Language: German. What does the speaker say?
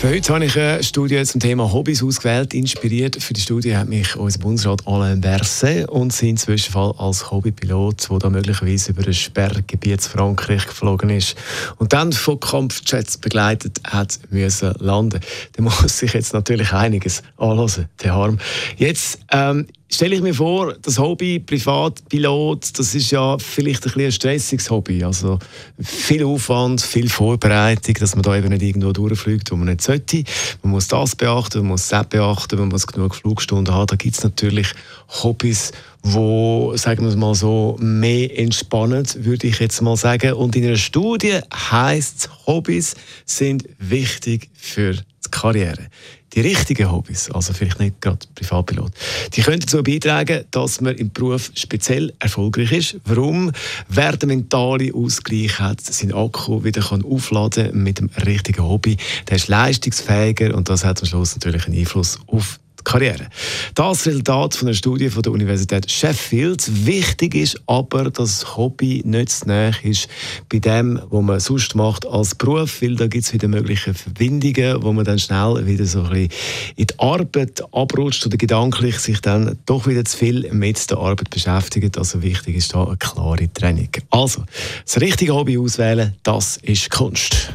für heute habe ich eine Studie zum Thema Hobbys ausgewählt. Inspiriert für die Studie hat mich unser Bundesrat Alain Berset und sein Zwischenfall als Hobbypilot, der da möglicherweise über ein Sperrgebiet zu Frankreich geflogen ist und dann von Kampfjets begleitet hat müssen landen. Da muss sich jetzt natürlich einiges anlassen, der Harm. Jetzt ähm, stelle ich mir vor, das Hobby Privatpilot, das ist ja vielleicht ein, ein stressiges Hobby. Also viel Aufwand, viel Vorbereitung, dass man da eben nicht irgendwo durchfliegt, wo man nicht sollte. Man muss das beachten, man muss das beachten, man muss genug Flugstunden haben. Da gibt es natürlich Hobbys, wo, sagen wir es mal so, mehr entspannen, würde ich jetzt mal sagen. Und in einer Studie heißt Hobbys sind wichtig für die Karriere die richtigen Hobbys, also vielleicht nicht gerade Privatpilot, die können dazu beitragen, dass man im Beruf speziell erfolgreich ist. Warum? Wer den mentalen Ausgleich hat, seinen Akku wieder kann aufladen mit dem richtigen Hobby, der ist leistungsfähiger und das hat am Schluss natürlich einen Einfluss auf Karriere. Das Resultat von einer Studie von der Universität Sheffield. Wichtig ist aber, dass das Hobby nicht zu nahe ist bei dem, was man sonst macht als Beruf, weil da gibt es wieder mögliche Verbindungen, wo man dann schnell wieder so ein bisschen in die Arbeit abrutscht oder gedanklich sich dann doch wieder zu viel mit der Arbeit beschäftigt. Also wichtig ist da eine klare Trennung. Also, das richtige Hobby auswählen, das ist Kunst.